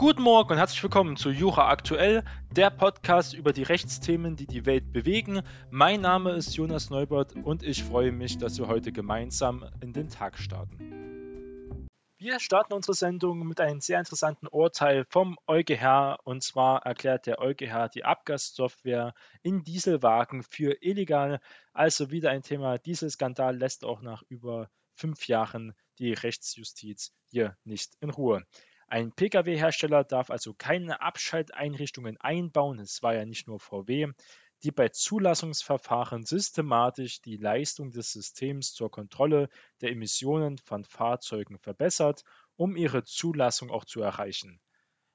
Guten Morgen und herzlich willkommen zu Jura Aktuell, der Podcast über die Rechtsthemen, die die Welt bewegen. Mein Name ist Jonas Neubert und ich freue mich, dass wir heute gemeinsam in den Tag starten. Wir starten unsere Sendung mit einem sehr interessanten Urteil vom EuGH und zwar erklärt der EuGH die Abgassoftware in Dieselwagen für illegal. Also wieder ein Thema. Dieselskandal lässt auch nach über fünf Jahren die Rechtsjustiz hier nicht in Ruhe. Ein Pkw-Hersteller darf also keine Abschalteinrichtungen einbauen, es war ja nicht nur VW, die bei Zulassungsverfahren systematisch die Leistung des Systems zur Kontrolle der Emissionen von Fahrzeugen verbessert, um ihre Zulassung auch zu erreichen.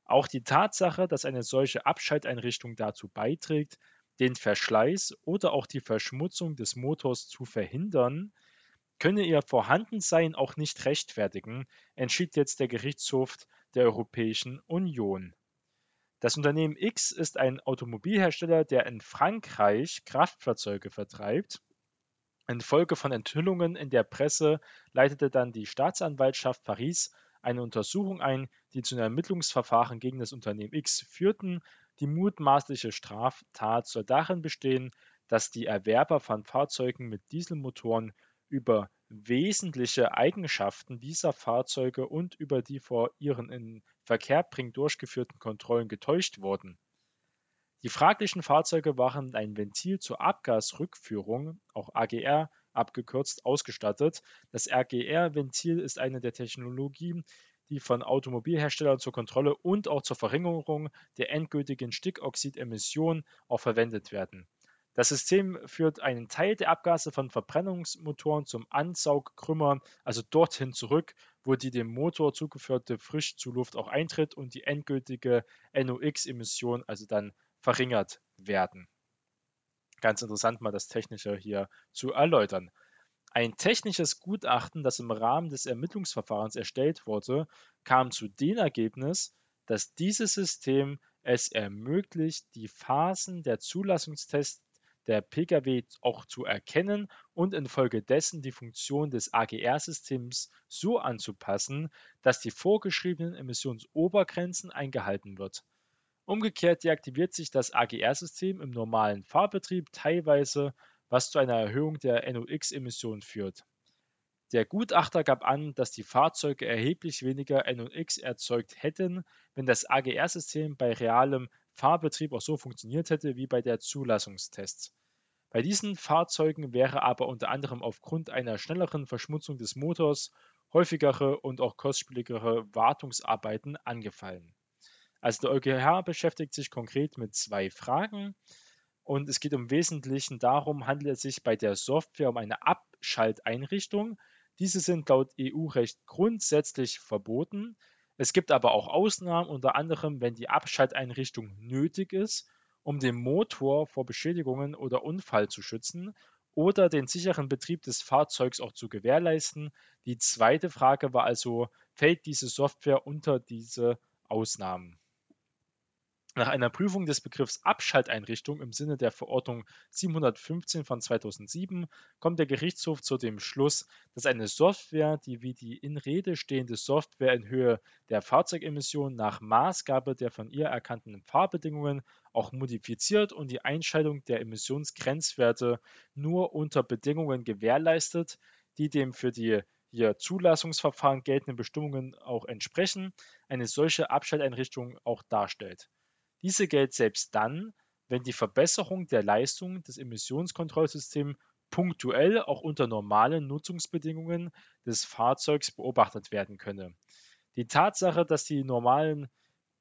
Auch die Tatsache, dass eine solche Abschalteinrichtung dazu beiträgt, den Verschleiß oder auch die Verschmutzung des Motors zu verhindern, könne ihr Vorhandensein auch nicht rechtfertigen, entschied jetzt der Gerichtshof der Europäischen Union. Das Unternehmen X ist ein Automobilhersteller, der in Frankreich Kraftfahrzeuge vertreibt. Infolge von Enthüllungen in der Presse leitete dann die Staatsanwaltschaft Paris eine Untersuchung ein, die zu einem Ermittlungsverfahren gegen das Unternehmen X führten. Die mutmaßliche Straftat soll darin bestehen, dass die Erwerber von Fahrzeugen mit Dieselmotoren über wesentliche Eigenschaften dieser Fahrzeuge und über die vor ihren Inverkehrbringen durchgeführten Kontrollen getäuscht wurden. Die fraglichen Fahrzeuge waren einem Ventil zur Abgasrückführung, auch AGR abgekürzt, ausgestattet. Das RGR-Ventil ist eine der Technologien, die von Automobilherstellern zur Kontrolle und auch zur Verringerung der endgültigen Stickoxidemissionen auch verwendet werden. Das System führt einen Teil der Abgase von Verbrennungsmotoren zum Ansaugkrümmer, also dorthin zurück, wo die dem Motor zugeführte Frischzuluft auch eintritt und die endgültige NOx-Emission also dann verringert werden. Ganz interessant mal das Technische hier zu erläutern. Ein technisches Gutachten, das im Rahmen des Ermittlungsverfahrens erstellt wurde, kam zu dem Ergebnis, dass dieses System es ermöglicht, die Phasen der Zulassungstests der Pkw auch zu erkennen und infolgedessen die Funktion des AGR-Systems so anzupassen, dass die vorgeschriebenen Emissionsobergrenzen eingehalten wird. Umgekehrt deaktiviert sich das AGR-System im normalen Fahrbetrieb teilweise, was zu einer Erhöhung der NOx-Emissionen führt. Der Gutachter gab an, dass die Fahrzeuge erheblich weniger NOx erzeugt hätten, wenn das AGR-System bei realem Fahrbetrieb auch so funktioniert hätte wie bei der Zulassungstests. Bei diesen Fahrzeugen wäre aber unter anderem aufgrund einer schnelleren Verschmutzung des Motors häufigere und auch kostspieligere Wartungsarbeiten angefallen. Also der EuGH beschäftigt sich konkret mit zwei Fragen und es geht im Wesentlichen darum, handelt es sich bei der Software um eine Abschalteinrichtung. Diese sind laut EU-Recht grundsätzlich verboten. Es gibt aber auch Ausnahmen, unter anderem, wenn die Abschalteinrichtung nötig ist, um den Motor vor Beschädigungen oder Unfall zu schützen oder den sicheren Betrieb des Fahrzeugs auch zu gewährleisten. Die zweite Frage war also, fällt diese Software unter diese Ausnahmen? Nach einer Prüfung des Begriffs Abschalteinrichtung im Sinne der Verordnung 715 von 2007 kommt der Gerichtshof zu dem Schluss, dass eine Software, die wie die in Rede stehende Software in Höhe der Fahrzeugemissionen nach Maßgabe der von ihr erkannten Fahrbedingungen auch modifiziert und die Einschaltung der Emissionsgrenzwerte nur unter Bedingungen gewährleistet, die dem für die hier Zulassungsverfahren geltenden Bestimmungen auch entsprechen, eine solche Abschalteinrichtung auch darstellt. Diese gilt selbst dann, wenn die Verbesserung der Leistung des Emissionskontrollsystems punktuell auch unter normalen Nutzungsbedingungen des Fahrzeugs beobachtet werden könne. Die Tatsache, dass die normalen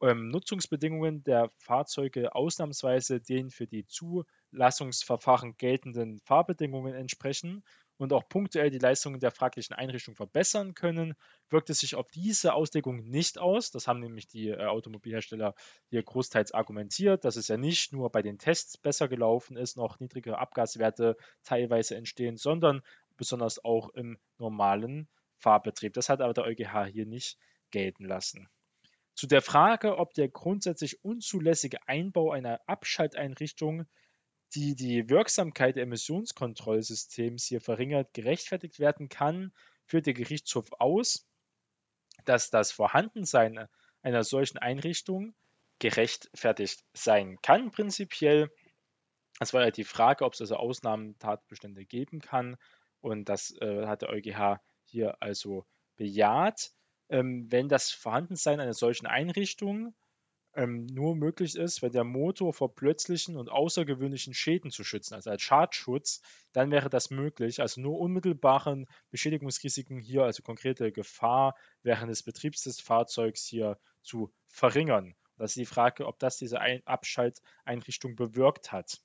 ähm, Nutzungsbedingungen der Fahrzeuge ausnahmsweise den für die Zulassungsverfahren geltenden Fahrbedingungen entsprechen und auch punktuell die Leistungen der fraglichen Einrichtung verbessern können, wirkt es sich auf diese Auslegung nicht aus. Das haben nämlich die äh, Automobilhersteller hier großteils argumentiert, dass es ja nicht nur bei den Tests besser gelaufen ist, noch niedrigere Abgaswerte teilweise entstehen, sondern besonders auch im normalen Fahrbetrieb. Das hat aber der EuGH hier nicht gelten lassen. Zu der Frage, ob der grundsätzlich unzulässige Einbau einer Abschalteinrichtung die die Wirksamkeit der Emissionskontrollsystems hier verringert, gerechtfertigt werden kann, führt der Gerichtshof aus, dass das Vorhandensein einer solchen Einrichtung gerechtfertigt sein kann, prinzipiell. Es war ja die Frage, ob es also Ausnahmetatbestände geben kann. Und das äh, hat der EuGH hier also bejaht. Ähm, wenn das Vorhandensein einer solchen Einrichtung ähm, nur möglich ist, wenn der Motor vor plötzlichen und außergewöhnlichen Schäden zu schützen, also als Schadschutz, dann wäre das möglich. Also nur unmittelbaren Beschädigungsrisiken hier, also konkrete Gefahr während des Betriebs des Fahrzeugs hier zu verringern. Das ist die Frage, ob das diese Ein Abschalteinrichtung bewirkt hat.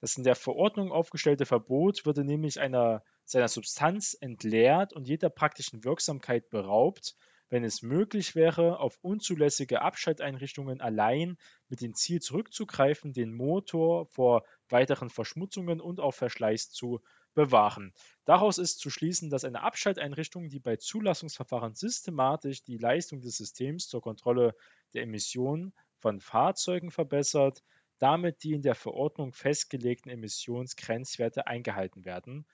Das in der Verordnung aufgestellte Verbot würde nämlich einer, seiner Substanz entleert und jeder praktischen Wirksamkeit beraubt, wenn es möglich wäre, auf unzulässige Abschalteinrichtungen allein mit dem Ziel zurückzugreifen, den Motor vor weiteren Verschmutzungen und auch Verschleiß zu bewahren. Daraus ist zu schließen, dass eine Abschalteinrichtung, die bei Zulassungsverfahren systematisch die Leistung des Systems zur Kontrolle der Emissionen von Fahrzeugen verbessert, damit die in der Verordnung festgelegten Emissionsgrenzwerte eingehalten werden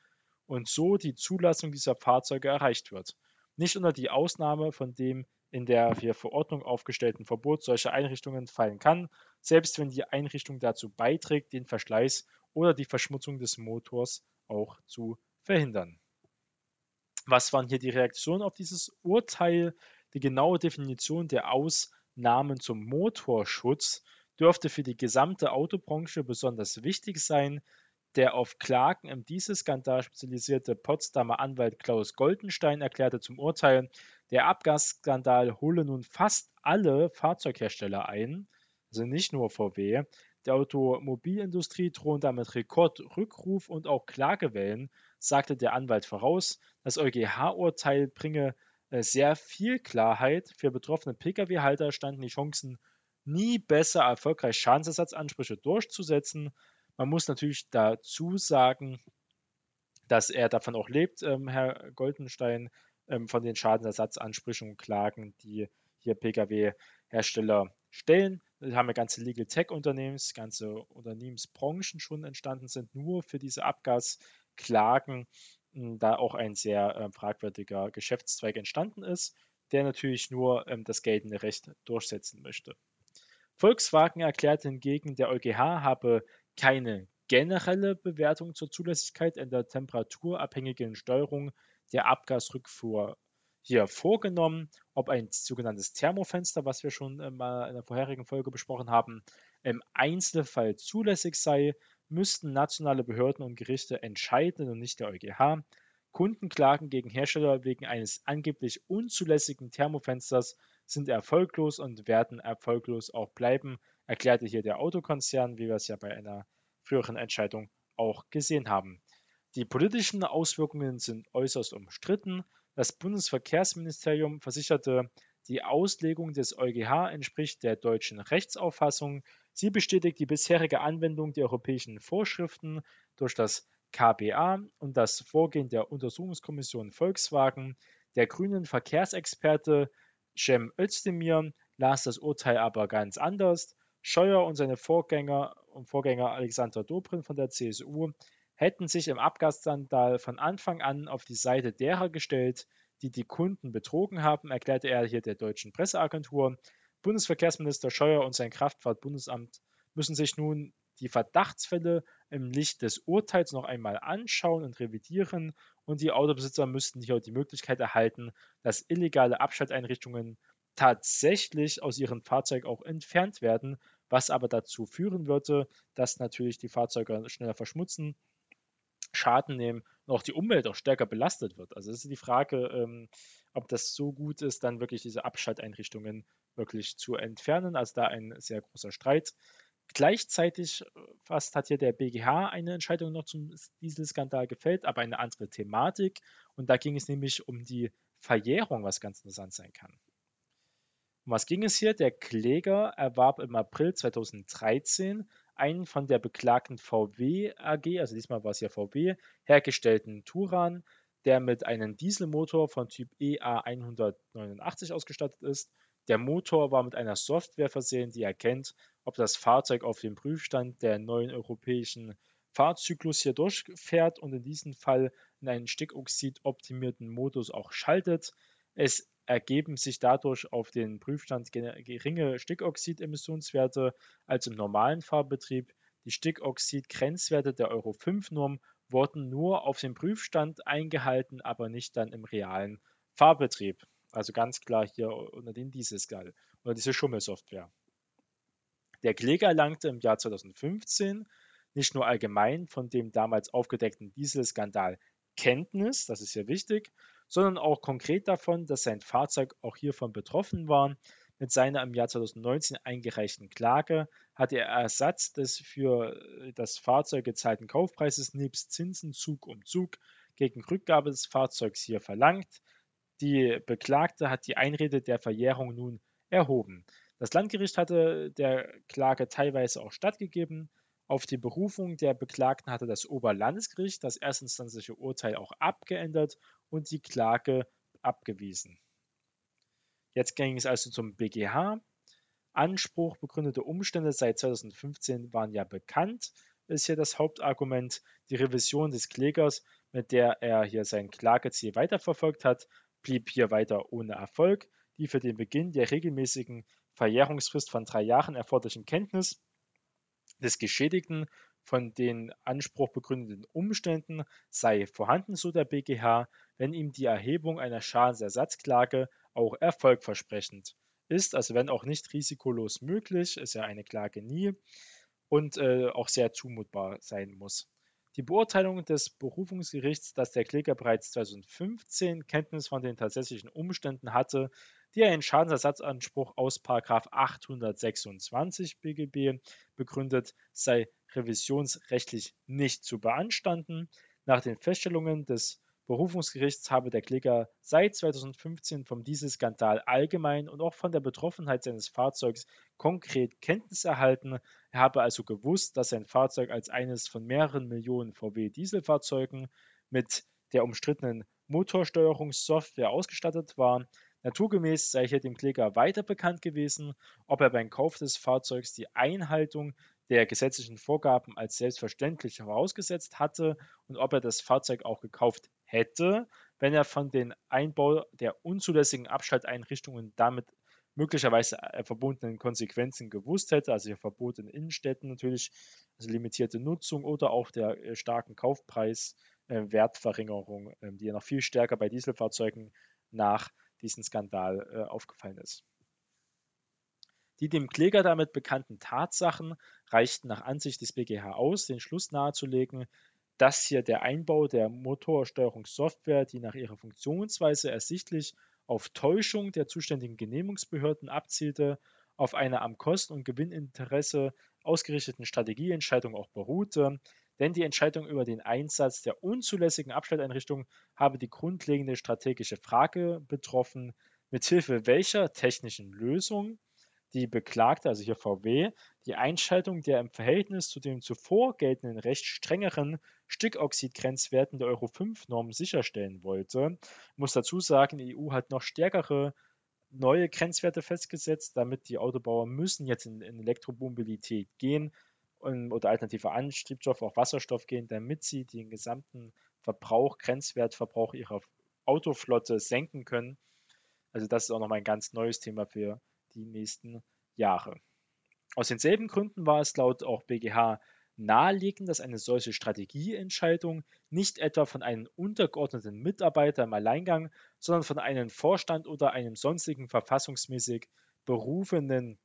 und so die Zulassung dieser Fahrzeuge erreicht wird nicht unter die Ausnahme von dem in der Verordnung aufgestellten Verbot solcher Einrichtungen fallen kann, selbst wenn die Einrichtung dazu beiträgt, den Verschleiß oder die Verschmutzung des Motors auch zu verhindern. Was waren hier die Reaktionen auf dieses Urteil? Die genaue Definition der Ausnahmen zum Motorschutz dürfte für die gesamte Autobranche besonders wichtig sein, der auf Klagen im Dieselskandal spezialisierte Potsdamer Anwalt Klaus Goldenstein erklärte zum Urteil, der Abgasskandal hole nun fast alle Fahrzeughersteller ein, also nicht nur VW. Der Automobilindustrie drohen damit Rekordrückruf und auch Klagewellen, sagte der Anwalt voraus. Das EuGH-Urteil bringe äh, sehr viel Klarheit. Für betroffene Pkw-Halter standen die Chancen nie besser, erfolgreich Schadensersatzansprüche durchzusetzen. Man muss natürlich dazu sagen, dass er davon auch lebt, ähm, Herr Goldenstein, ähm, von den Schadensersatzansprüchen und Klagen, die hier Pkw-Hersteller stellen. Wir haben ja ganze Legal Tech-Unternehmen, ganze Unternehmensbranchen schon entstanden sind, nur für diese Abgasklagen, hm, da auch ein sehr äh, fragwürdiger Geschäftszweig entstanden ist, der natürlich nur ähm, das geltende Recht durchsetzen möchte. Volkswagen erklärt hingegen, der EuGH habe keine generelle Bewertung zur Zulässigkeit in der temperaturabhängigen Steuerung der Abgasrückfuhr hier vorgenommen, ob ein sogenanntes Thermofenster, was wir schon äh, mal in der vorherigen Folge besprochen haben, im Einzelfall zulässig sei, müssten nationale Behörden und Gerichte entscheiden und nicht der EuGH. Kundenklagen gegen Hersteller wegen eines angeblich unzulässigen Thermofensters sind erfolglos und werden erfolglos auch bleiben, erklärte hier der Autokonzern, wie wir es ja bei einer früheren Entscheidung auch gesehen haben. Die politischen Auswirkungen sind äußerst umstritten. Das Bundesverkehrsministerium versicherte, die Auslegung des EuGH entspricht der deutschen Rechtsauffassung. Sie bestätigt die bisherige Anwendung der europäischen Vorschriften durch das KBA und das Vorgehen der Untersuchungskommission Volkswagen. Der grünen Verkehrsexperte Cem Özdemir las das Urteil aber ganz anders. Scheuer und seine Vorgänger und Vorgänger Alexander Dobrin von der CSU hätten sich im Abgasskandal von Anfang an auf die Seite derer gestellt, die die Kunden betrogen haben, erklärte er hier der deutschen Presseagentur. Bundesverkehrsminister Scheuer und sein Kraftfahrtbundesamt müssen sich nun die Verdachtsfälle im Licht des Urteils noch einmal anschauen und revidieren und die Autobesitzer müssten hier die Möglichkeit erhalten, dass illegale Abschalteinrichtungen tatsächlich aus ihren Fahrzeugen auch entfernt werden, was aber dazu führen würde, dass natürlich die Fahrzeuge schneller verschmutzen, Schaden nehmen und auch die Umwelt auch stärker belastet wird. Also es ist die Frage, ähm, ob das so gut ist, dann wirklich diese Abschalteinrichtungen wirklich zu entfernen. Also da ein sehr großer Streit. Gleichzeitig äh, fast hat hier der BGH eine Entscheidung noch zum Dieselskandal gefällt, aber eine andere Thematik. Und da ging es nämlich um die Verjährung, was ganz interessant sein kann. Um was ging es hier? Der Kläger erwarb im April 2013 einen von der beklagten VW AG, also diesmal war es ja VW, hergestellten Turan, der mit einem Dieselmotor von Typ EA189 ausgestattet ist. Der Motor war mit einer Software versehen, die erkennt, ob das Fahrzeug auf dem Prüfstand der neuen europäischen Fahrzyklus hier durchfährt und in diesem Fall in einen Stickoxid optimierten Modus auch schaltet. Es ergeben sich dadurch auf den Prüfstand geringe Stickoxid-Emissionswerte als im normalen Fahrbetrieb. Die Stickoxid-Grenzwerte der Euro 5-Norm wurden nur auf dem Prüfstand eingehalten, aber nicht dann im realen Fahrbetrieb. Also ganz klar hier unter den Dieselskal oder diese Schummelsoftware. Der Kläger erlangte im Jahr 2015 nicht nur allgemein von dem damals aufgedeckten Dieselskandal Kenntnis, das ist hier wichtig, sondern auch konkret davon, dass sein Fahrzeug auch hiervon betroffen war. Mit seiner im Jahr 2019 eingereichten Klage hat er Ersatz des für das Fahrzeug gezahlten Kaufpreises nebst Zinsen Zug um Zug gegen Rückgabe des Fahrzeugs hier verlangt. Die Beklagte hat die Einrede der Verjährung nun erhoben. Das Landgericht hatte der Klage teilweise auch stattgegeben. Auf die Berufung der Beklagten hatte das Oberlandesgericht das erstinstanzliche Urteil auch abgeändert und die Klage abgewiesen. Jetzt ging es also zum BGH. Anspruch begründete Umstände seit 2015 waren ja bekannt, ist hier das Hauptargument. Die Revision des Klägers, mit der er hier sein Klageziel weiterverfolgt hat, blieb hier weiter ohne Erfolg. Die für den Beginn der regelmäßigen Verjährungsfrist von drei Jahren erforderlichen Kenntnis des Geschädigten von den Anspruch begründeten Umständen sei vorhanden, so der BGH, wenn ihm die Erhebung einer Schadensersatzklage auch erfolgversprechend ist, also wenn auch nicht risikolos möglich, ist ja eine Klage nie und äh, auch sehr zumutbar sein muss. Die Beurteilung des Berufungsgerichts, dass der Kläger bereits 2015 Kenntnis von den tatsächlichen Umständen hatte, die einen Schadensersatzanspruch aus 826 BGB begründet, sei revisionsrechtlich nicht zu beanstanden. Nach den Feststellungen des Berufungsgerichts habe der Kläger seit 2015 vom Dieselskandal allgemein und auch von der Betroffenheit seines Fahrzeugs konkret Kenntnis erhalten. Er habe also gewusst, dass sein Fahrzeug als eines von mehreren Millionen VW Dieselfahrzeugen mit der umstrittenen Motorsteuerungssoftware ausgestattet war. Naturgemäß sei hier dem Kläger weiter bekannt gewesen, ob er beim Kauf des Fahrzeugs die Einhaltung der gesetzlichen Vorgaben als selbstverständlich vorausgesetzt hatte und ob er das Fahrzeug auch gekauft hätte, wenn er von den Einbau der unzulässigen Abschalteinrichtungen damit möglicherweise äh, verbundenen Konsequenzen gewusst hätte, also hier Verbot in Innenstädten natürlich, also limitierte Nutzung oder auch der äh, starken Kaufpreis, äh, Wertverringerung, äh, die ja noch viel stärker bei Dieselfahrzeugen nach diesen Skandal aufgefallen ist. Die dem Kläger damit bekannten Tatsachen reichten nach Ansicht des BGH aus, den Schluss nahezulegen, dass hier der Einbau der Motorsteuerungssoftware, die nach ihrer Funktionsweise ersichtlich auf Täuschung der zuständigen Genehmigungsbehörden abzielte, auf einer am Kosten- und Gewinninteresse ausgerichteten Strategieentscheidung auch beruhte, denn die Entscheidung über den Einsatz der unzulässigen Abstelleinrichtung habe die grundlegende strategische Frage betroffen, mithilfe welcher technischen Lösung die Beklagte, also hier VW, die Einschaltung der im Verhältnis zu den zuvor geltenden recht strengeren Stickoxidgrenzwerten der Euro 5-Norm sicherstellen wollte. Ich muss dazu sagen, die EU hat noch stärkere neue Grenzwerte festgesetzt, damit die Autobauer müssen jetzt in, in Elektromobilität gehen und, oder alternative Antriebsstoffe, auch Wasserstoff gehen, damit sie den gesamten Verbrauch, Grenzwertverbrauch ihrer Autoflotte senken können. Also das ist auch nochmal ein ganz neues Thema für die nächsten Jahre. Aus denselben Gründen war es laut auch BGH naheliegend, dass eine solche Strategieentscheidung nicht etwa von einem untergeordneten Mitarbeiter im Alleingang, sondern von einem Vorstand oder einem sonstigen verfassungsmäßig berufenen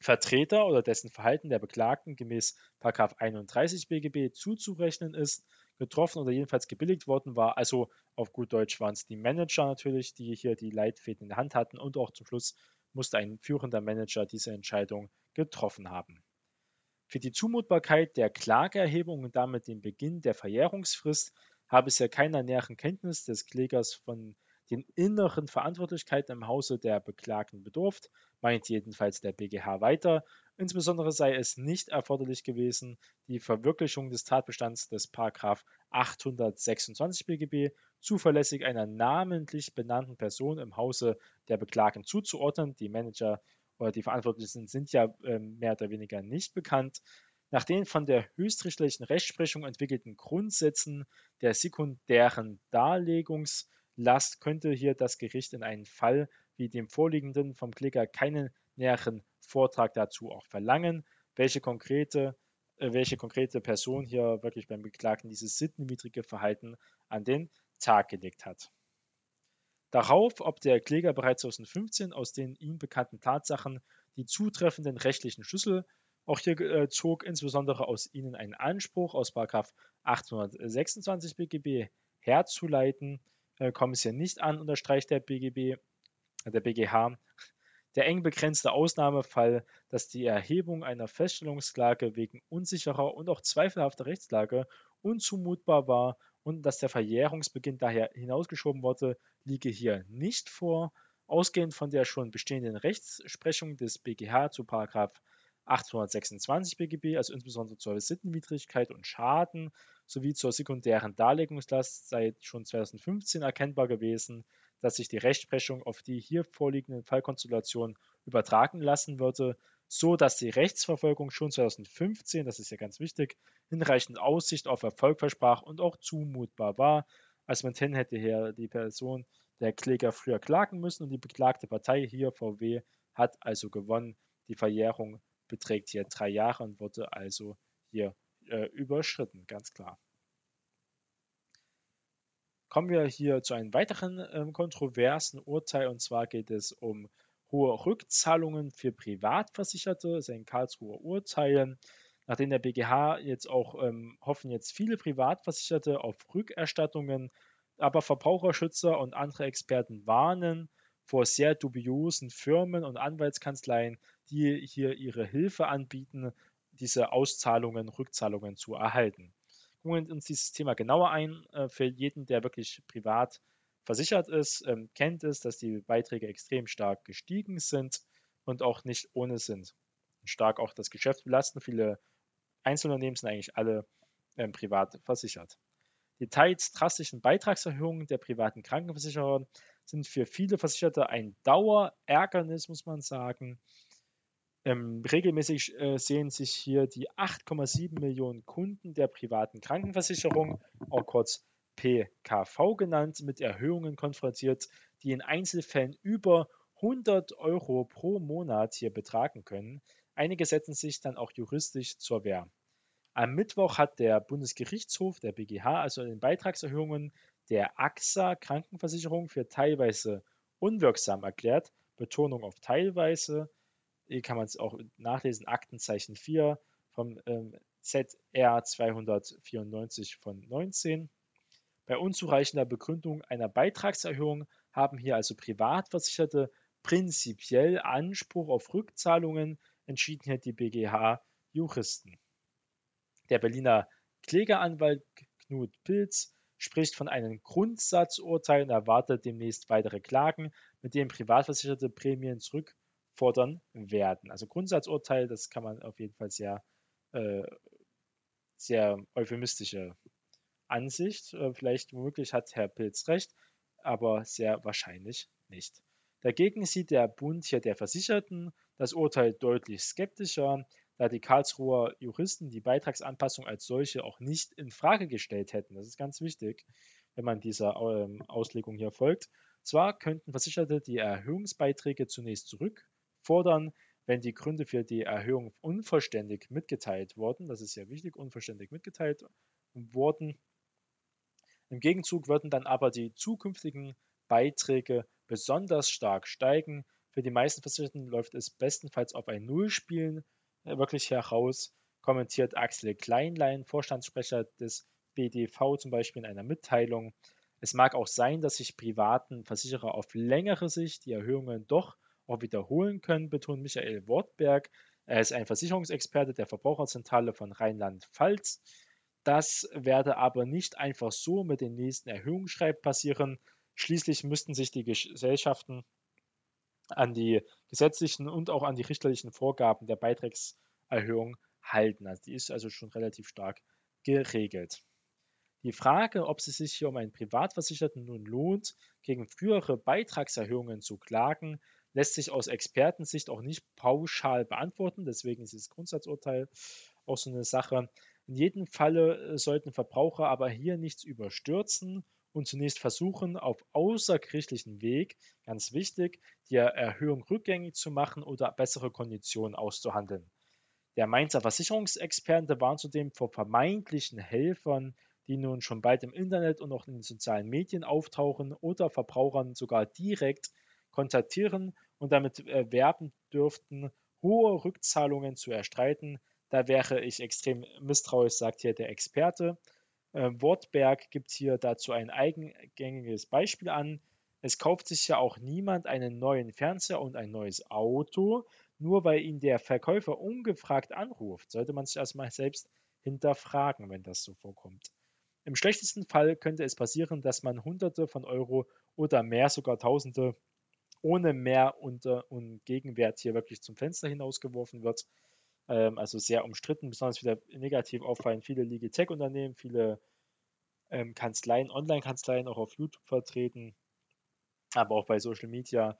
Vertreter oder dessen Verhalten der Beklagten gemäß 31 BGB zuzurechnen ist, getroffen oder jedenfalls gebilligt worden war. Also auf gut Deutsch waren es die Manager natürlich, die hier die Leitfäden in der Hand hatten und auch zum Schluss musste ein führender Manager diese Entscheidung getroffen haben. Für die Zumutbarkeit der Klageerhebung und damit den Beginn der Verjährungsfrist habe es ja keiner näheren Kenntnis des Klägers von den inneren Verantwortlichkeiten im Hause der Beklagten bedurft, meint jedenfalls der BGH weiter. Insbesondere sei es nicht erforderlich gewesen, die Verwirklichung des Tatbestands des 826 BGB zuverlässig einer namentlich benannten Person im Hause der Beklagten zuzuordnen. Die Manager oder die Verantwortlichen sind ja äh, mehr oder weniger nicht bekannt. Nach den von der höchstrichterlichen Rechtsprechung entwickelten Grundsätzen der sekundären Darlegungs- Last könnte hier das Gericht in einem Fall wie dem vorliegenden vom Kläger keinen näheren Vortrag dazu auch verlangen, welche konkrete, äh, welche konkrete Person hier wirklich beim Beklagten dieses sittenwidrige Verhalten an den Tag gelegt hat. Darauf, ob der Kläger bereits 2015 aus den ihm bekannten Tatsachen die zutreffenden rechtlichen Schlüssel auch hier äh, zog, insbesondere aus ihnen einen Anspruch aus 826 BGB herzuleiten, äh, kommt es hier nicht an, unterstreicht der BGB, der BGH. Der eng begrenzte Ausnahmefall, dass die Erhebung einer Feststellungsklage wegen unsicherer und auch zweifelhafter Rechtslage unzumutbar war und dass der Verjährungsbeginn daher hinausgeschoben wurde, liege hier nicht vor. Ausgehend von der schon bestehenden Rechtsprechung des BGH zu 826 BGB, also insbesondere zur Sittenwidrigkeit und Schaden sowie zur sekundären Darlegungslast, sei schon 2015 erkennbar gewesen, dass sich die Rechtsprechung auf die hier vorliegenden Fallkonstellationen übertragen lassen würde, so dass die Rechtsverfolgung schon 2015, das ist ja ganz wichtig, hinreichend Aussicht auf Erfolg versprach und auch zumutbar war. Als man hin hätte hier die Person der Kläger früher klagen müssen und die beklagte Partei hier VW hat also gewonnen. Die Verjährung beträgt hier drei Jahre und wurde also hier äh, überschritten, ganz klar. Kommen wir hier zu einem weiteren äh, kontroversen Urteil und zwar geht es um hohe Rückzahlungen für Privatversicherte, das ist ein Karlsruher Urteil. Nachdem der BGH jetzt auch ähm, hoffen jetzt viele Privatversicherte auf Rückerstattungen, aber Verbraucherschützer und andere Experten warnen vor sehr dubiosen Firmen und Anwaltskanzleien, die hier ihre Hilfe anbieten, diese Auszahlungen, Rückzahlungen zu erhalten. Wir uns dieses Thema genauer ein. Äh, für jeden, der wirklich privat versichert ist, ähm, kennt es, dass die Beiträge extrem stark gestiegen sind und auch nicht ohne sind. Stark auch das Geschäft belasten. Viele Einzelunternehmen sind eigentlich alle ähm, privat versichert. Die teils drastischen Beitragserhöhungen der privaten Krankenversicherer sind für viele Versicherte ein Dauerärgernis, muss man sagen. Ähm, regelmäßig äh, sehen sich hier die 8,7 Millionen Kunden der privaten Krankenversicherung, auch kurz PKV genannt, mit Erhöhungen konfrontiert, die in Einzelfällen über 100 Euro pro Monat hier betragen können. Einige setzen sich dann auch juristisch zur Wehr. Am Mittwoch hat der Bundesgerichtshof, der BGH, also den Beitragserhöhungen der AXA Krankenversicherung für teilweise unwirksam erklärt. Betonung auf teilweise. Hier kann man es auch nachlesen, Aktenzeichen 4 vom ähm, ZR 294 von 19. Bei unzureichender Begründung einer Beitragserhöhung haben hier also Privatversicherte prinzipiell Anspruch auf Rückzahlungen, entschieden hier die BGH-Juristen. Der Berliner Klägeranwalt Knut Pilz spricht von einem Grundsatzurteil und erwartet demnächst weitere Klagen, mit denen Privatversicherte Prämien zurück fordern werden. Also Grundsatzurteil, das kann man auf jeden Fall sehr, äh, sehr euphemistische Ansicht. Äh, vielleicht womöglich hat Herr Pilz recht, aber sehr wahrscheinlich nicht. Dagegen sieht der Bund hier der Versicherten das Urteil deutlich skeptischer, da die Karlsruher Juristen die Beitragsanpassung als solche auch nicht in Frage gestellt hätten. Das ist ganz wichtig, wenn man dieser ähm, Auslegung hier folgt. Zwar könnten Versicherte die Erhöhungsbeiträge zunächst zurück fordern, wenn die Gründe für die Erhöhung unvollständig mitgeteilt wurden. Das ist ja wichtig, unvollständig mitgeteilt wurden. Im Gegenzug würden dann aber die zukünftigen Beiträge besonders stark steigen. Für die meisten Versicherten läuft es bestenfalls auf ein Nullspielen äh, wirklich heraus, kommentiert Axel Kleinlein, Vorstandssprecher des BDV zum Beispiel in einer Mitteilung. Es mag auch sein, dass sich privaten Versicherer auf längere Sicht die Erhöhungen doch auch wiederholen können, betont Michael Wortberg. Er ist ein Versicherungsexperte der Verbraucherzentrale von Rheinland-Pfalz. Das werde aber nicht einfach so mit den nächsten Erhöhungsschreib passieren. Schließlich müssten sich die Gesellschaften an die gesetzlichen und auch an die richterlichen Vorgaben der Beitragserhöhung halten. Also die ist also schon relativ stark geregelt. Die Frage, ob es sich hier um einen Privatversicherten nun lohnt, gegen frühere Beitragserhöhungen zu klagen, lässt sich aus Expertensicht auch nicht pauschal beantworten. Deswegen ist das Grundsatzurteil auch so eine Sache. In jedem Falle äh, sollten Verbraucher aber hier nichts überstürzen und zunächst versuchen, auf außergerichtlichen Weg, ganz wichtig, die Erhöhung rückgängig zu machen oder bessere Konditionen auszuhandeln. Der Mainzer Versicherungsexperte warnt zudem vor vermeintlichen Helfern, die nun schon bald im Internet und auch in den sozialen Medien auftauchen oder Verbrauchern sogar direkt kontaktieren und damit werben dürften, hohe Rückzahlungen zu erstreiten. Da wäre ich extrem misstrauisch, sagt hier der Experte. Äh, Wortberg gibt hier dazu ein eigengängiges Beispiel an. Es kauft sich ja auch niemand einen neuen Fernseher und ein neues Auto, nur weil ihn der Verkäufer ungefragt anruft. Sollte man sich erstmal selbst hinterfragen, wenn das so vorkommt. Im schlechtesten Fall könnte es passieren, dass man Hunderte von Euro oder mehr, sogar Tausende ohne Mehr und, und Gegenwert hier wirklich zum Fenster hinausgeworfen wird. Ähm, also sehr umstritten, besonders wieder negativ auffallen viele Legal-Tech-Unternehmen, viele ähm, Kanzleien, Online-Kanzleien auch auf YouTube vertreten, aber auch bei Social Media,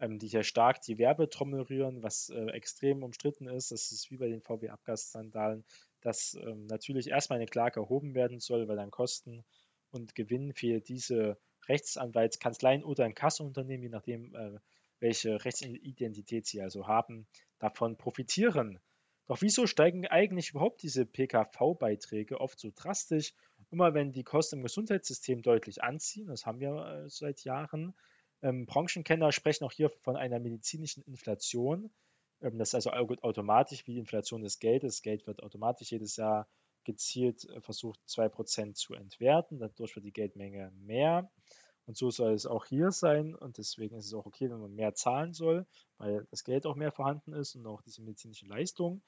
ähm, die hier stark die Werbetrommel rühren, was äh, extrem umstritten ist. Das ist wie bei den VW-Abgasskandalen, dass ähm, natürlich erstmal eine Klage erhoben werden soll, weil dann Kosten und Gewinn für diese Rechtsanwaltskanzleien oder ein Kassenunternehmen, je nachdem, äh, welche Rechtsidentität sie also haben, davon profitieren. Doch wieso steigen eigentlich überhaupt diese PKV-Beiträge oft so drastisch? Immer wenn die Kosten im Gesundheitssystem deutlich anziehen, das haben wir äh, seit Jahren. Ähm, Branchenkenner sprechen auch hier von einer medizinischen Inflation. Ähm, das ist also automatisch wie die Inflation des Geldes. Geld wird automatisch jedes Jahr gezielt äh, versucht, 2% zu entwerten. Dadurch wird die Geldmenge mehr. Und so soll es auch hier sein. Und deswegen ist es auch okay, wenn man mehr zahlen soll, weil das Geld auch mehr vorhanden ist und auch diese medizinische Leistung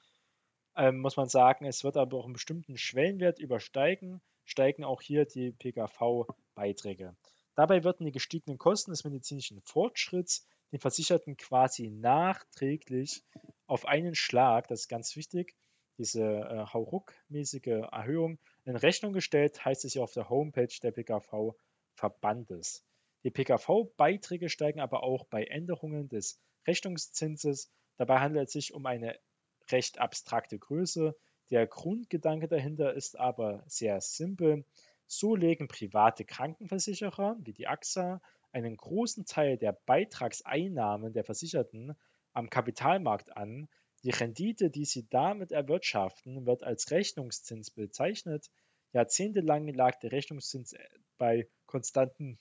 ähm, muss man sagen, es wird aber auch einen bestimmten Schwellenwert übersteigen, steigen auch hier die PKV-Beiträge. Dabei werden die gestiegenen Kosten des medizinischen Fortschritts den Versicherten quasi nachträglich auf einen Schlag, das ist ganz wichtig, diese äh, Hauruck-mäßige Erhöhung in Rechnung gestellt, heißt es ja auf der Homepage der PKV-Verbandes. Die PKV-Beiträge steigen aber auch bei Änderungen des Rechnungszinses. Dabei handelt es sich um eine recht abstrakte Größe. Der Grundgedanke dahinter ist aber sehr simpel. So legen private Krankenversicherer wie die AXA einen großen Teil der Beitragseinnahmen der Versicherten am Kapitalmarkt an. Die Rendite, die sie damit erwirtschaften, wird als Rechnungszins bezeichnet. Jahrzehntelang lag der Rechnungszins bei konstanten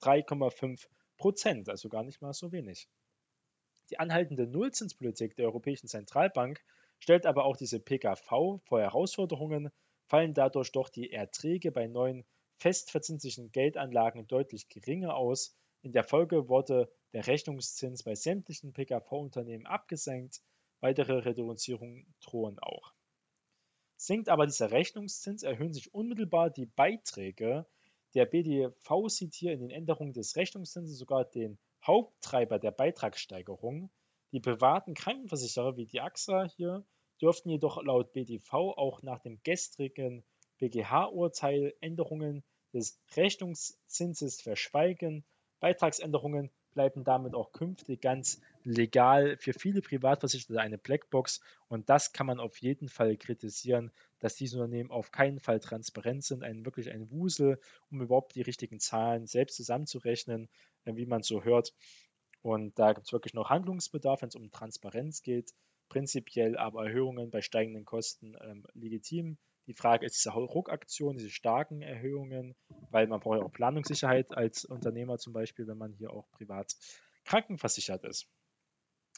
3,5 Prozent, also gar nicht mal so wenig. Die anhaltende Nullzinspolitik der Europäischen Zentralbank stellt aber auch diese PKV vor Herausforderungen, fallen dadurch doch die Erträge bei neuen festverzinslichen Geldanlagen deutlich geringer aus. In der Folge wurde der Rechnungszins bei sämtlichen PKV-Unternehmen abgesenkt, weitere Reduzierungen drohen auch. Sinkt aber dieser Rechnungszins, erhöhen sich unmittelbar die Beiträge. Der BDV sieht hier in den Änderungen des Rechnungszinses sogar den Haupttreiber der Beitragssteigerung. Die privaten Krankenversicherer wie die AXA hier dürften jedoch laut BDV auch nach dem gestrigen BGH-Urteil Änderungen des Rechnungszinses verschweigen. Beitragsänderungen bleiben damit auch künftig ganz legal für viele Privatversicherte eine Blackbox und das kann man auf jeden Fall kritisieren, dass diese Unternehmen auf keinen Fall transparent sind, ein wirklich ein Wusel, um überhaupt die richtigen Zahlen selbst zusammenzurechnen, äh, wie man so hört. Und da gibt es wirklich noch Handlungsbedarf, wenn es um Transparenz geht. Prinzipiell aber Erhöhungen bei steigenden Kosten ähm, legitim. Die Frage ist diese Ruckaktion, diese starken Erhöhungen, weil man braucht ja auch Planungssicherheit als Unternehmer zum Beispiel, wenn man hier auch privat krankenversichert ist.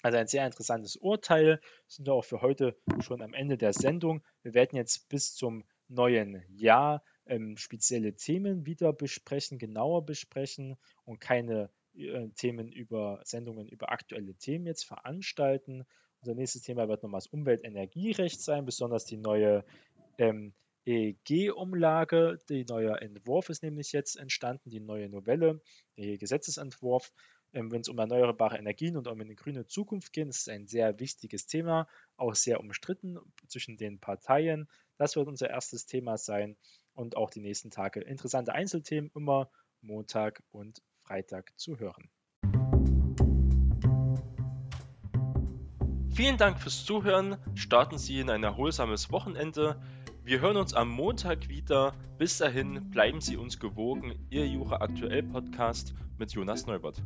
Also ein sehr interessantes Urteil. Sind wir auch für heute schon am Ende der Sendung. Wir werden jetzt bis zum neuen Jahr ähm, spezielle Themen wieder besprechen, genauer besprechen und keine äh, Themen über Sendungen über aktuelle Themen jetzt veranstalten. Unser nächstes Thema wird nochmal das Umweltenergierecht sein, besonders die neue ähm, EEG-Umlage. Der neue Entwurf ist nämlich jetzt entstanden, die neue Novelle, der Gesetzesentwurf. Ähm, Wenn es um erneuerbare Energien und um eine grüne Zukunft geht, ist es ein sehr wichtiges Thema, auch sehr umstritten zwischen den Parteien. Das wird unser erstes Thema sein und auch die nächsten Tage interessante Einzelthemen immer Montag und Freitag zu hören. Vielen Dank fürs Zuhören. Starten Sie in ein erholsames Wochenende. Wir hören uns am Montag wieder. Bis dahin bleiben Sie uns gewogen. Ihr Jura Aktuell Podcast mit Jonas Neubert.